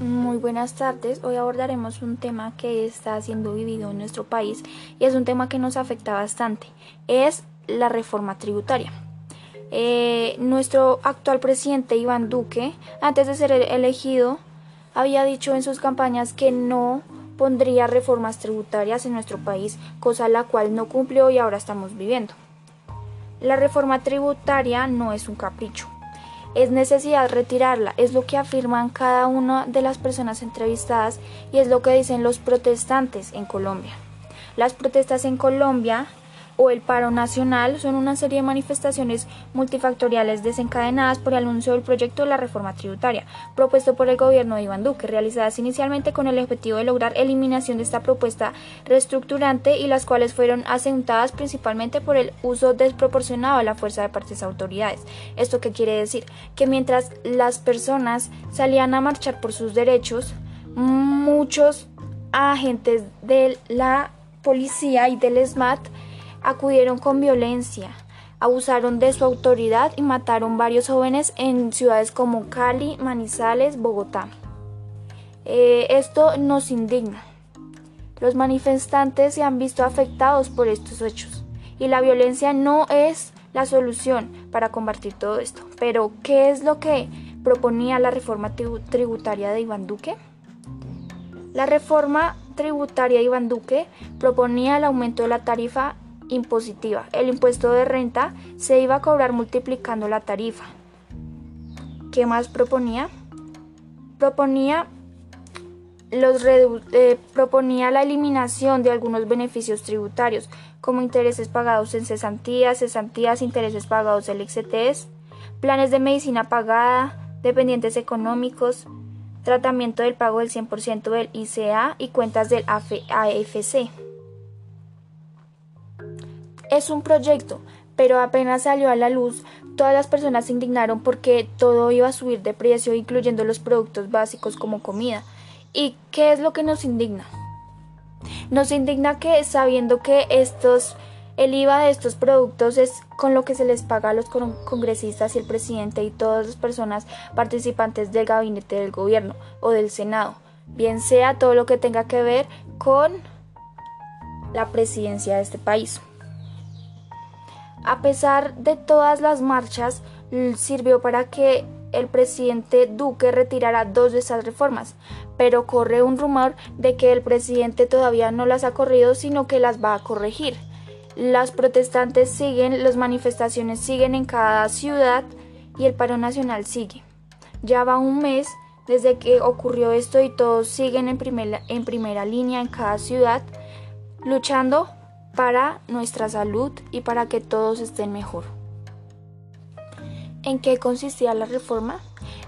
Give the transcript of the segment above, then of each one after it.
Muy buenas tardes. Hoy abordaremos un tema que está siendo vivido en nuestro país y es un tema que nos afecta bastante. Es la reforma tributaria. Eh, nuestro actual presidente Iván Duque, antes de ser elegido, había dicho en sus campañas que no pondría reformas tributarias en nuestro país, cosa la cual no cumplió y ahora estamos viviendo. La reforma tributaria no es un capricho, es necesidad retirarla, es lo que afirman cada una de las personas entrevistadas y es lo que dicen los protestantes en Colombia. Las protestas en Colombia o el paro nacional son una serie de manifestaciones multifactoriales desencadenadas por el anuncio del proyecto de la reforma tributaria, propuesto por el gobierno de Iván Duque, realizadas inicialmente con el objetivo de lograr eliminación de esta propuesta reestructurante y las cuales fueron asentadas principalmente por el uso desproporcionado de la fuerza de partes autoridades. ¿Esto qué quiere decir? Que mientras las personas salían a marchar por sus derechos, muchos agentes de la policía y del SMAT acudieron con violencia, abusaron de su autoridad y mataron varios jóvenes en ciudades como Cali, Manizales, Bogotá. Eh, esto nos indigna. Los manifestantes se han visto afectados por estos hechos y la violencia no es la solución para combatir todo esto. Pero, ¿qué es lo que proponía la reforma tributaria de Iván Duque? La reforma tributaria de Iván Duque proponía el aumento de la tarifa impositiva. El impuesto de renta se iba a cobrar multiplicando la tarifa. ¿Qué más proponía? Proponía los eh, proponía la eliminación de algunos beneficios tributarios, como intereses pagados en cesantías, cesantías, intereses pagados en XTS, planes de medicina pagada, dependientes económicos, tratamiento del pago del 100% del ICA y cuentas del AFC. Es un proyecto, pero apenas salió a la luz, todas las personas se indignaron porque todo iba a subir de precio, incluyendo los productos básicos como comida. ¿Y qué es lo que nos indigna? Nos indigna que sabiendo que estos el IVA de estos productos es con lo que se les paga a los congresistas y el presidente y todas las personas participantes del gabinete del gobierno o del Senado, bien sea todo lo que tenga que ver con la presidencia de este país. A pesar de todas las marchas, sirvió para que el presidente Duque retirara dos de esas reformas, pero corre un rumor de que el presidente todavía no las ha corrido, sino que las va a corregir. Las protestantes siguen, las manifestaciones siguen en cada ciudad y el paro nacional sigue. Ya va un mes desde que ocurrió esto y todos siguen en primera, en primera línea en cada ciudad luchando para nuestra salud y para que todos estén mejor. ¿En qué consistía la reforma?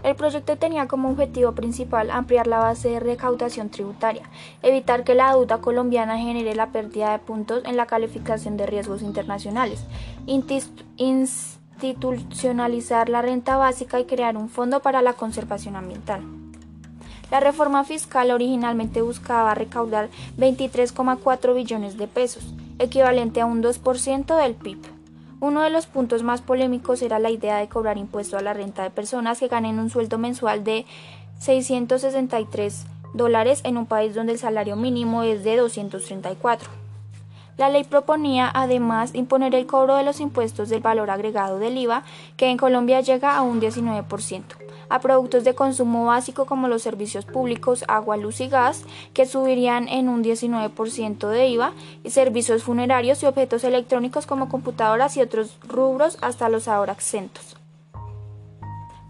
El proyecto tenía como objetivo principal ampliar la base de recaudación tributaria, evitar que la deuda colombiana genere la pérdida de puntos en la calificación de riesgos internacionales, institucionalizar la renta básica y crear un fondo para la conservación ambiental. La reforma fiscal originalmente buscaba recaudar 23,4 billones de pesos, equivalente a un 2% del PIB. Uno de los puntos más polémicos era la idea de cobrar impuesto a la renta de personas que ganen un sueldo mensual de 663 dólares en un país donde el salario mínimo es de 234. La ley proponía además imponer el cobro de los impuestos del valor agregado del IVA, que en Colombia llega a un 19% a productos de consumo básico como los servicios públicos, agua, luz y gas, que subirían en un 19% de IVA, y servicios funerarios y objetos electrónicos como computadoras y otros rubros hasta los ahora exentos.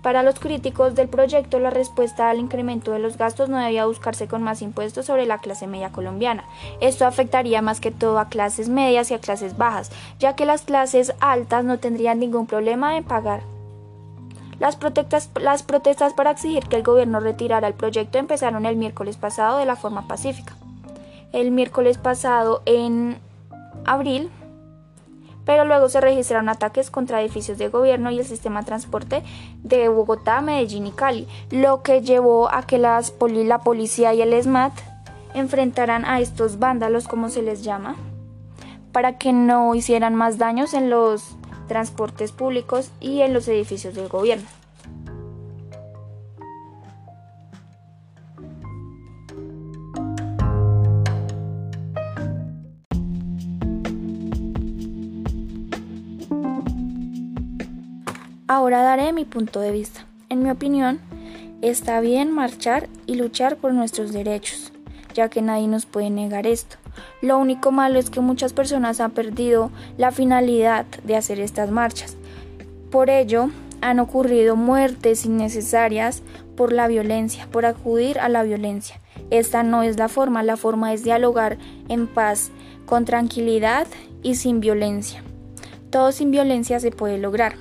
Para los críticos del proyecto, la respuesta al incremento de los gastos no debía buscarse con más impuestos sobre la clase media colombiana. Esto afectaría más que todo a clases medias y a clases bajas, ya que las clases altas no tendrían ningún problema en pagar las protestas, las protestas para exigir que el gobierno retirara el proyecto empezaron el miércoles pasado de la forma pacífica. El miércoles pasado, en abril, pero luego se registraron ataques contra edificios de gobierno y el sistema de transporte de Bogotá, Medellín y Cali, lo que llevó a que la policía y el SMAT enfrentaran a estos vándalos, como se les llama, para que no hicieran más daños en los transportes públicos y en los edificios del gobierno. Ahora daré mi punto de vista. En mi opinión, está bien marchar y luchar por nuestros derechos, ya que nadie nos puede negar esto. Lo único malo es que muchas personas han perdido la finalidad de hacer estas marchas. Por ello, han ocurrido muertes innecesarias por la violencia, por acudir a la violencia. Esta no es la forma, la forma es dialogar en paz, con tranquilidad y sin violencia. Todo sin violencia se puede lograr.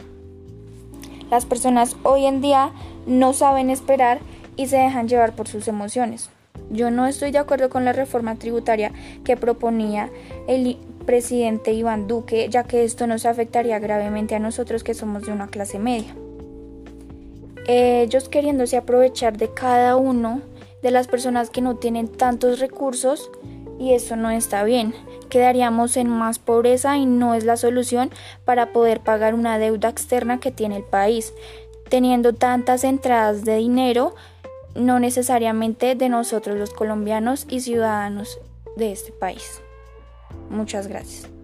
Las personas hoy en día no saben esperar y se dejan llevar por sus emociones. Yo no estoy de acuerdo con la reforma tributaria que proponía el presidente Iván Duque, ya que esto nos afectaría gravemente a nosotros que somos de una clase media. Ellos queriéndose aprovechar de cada uno de las personas que no tienen tantos recursos y eso no está bien. Quedaríamos en más pobreza y no es la solución para poder pagar una deuda externa que tiene el país. Teniendo tantas entradas de dinero, no necesariamente de nosotros los colombianos y ciudadanos de este país. Muchas gracias.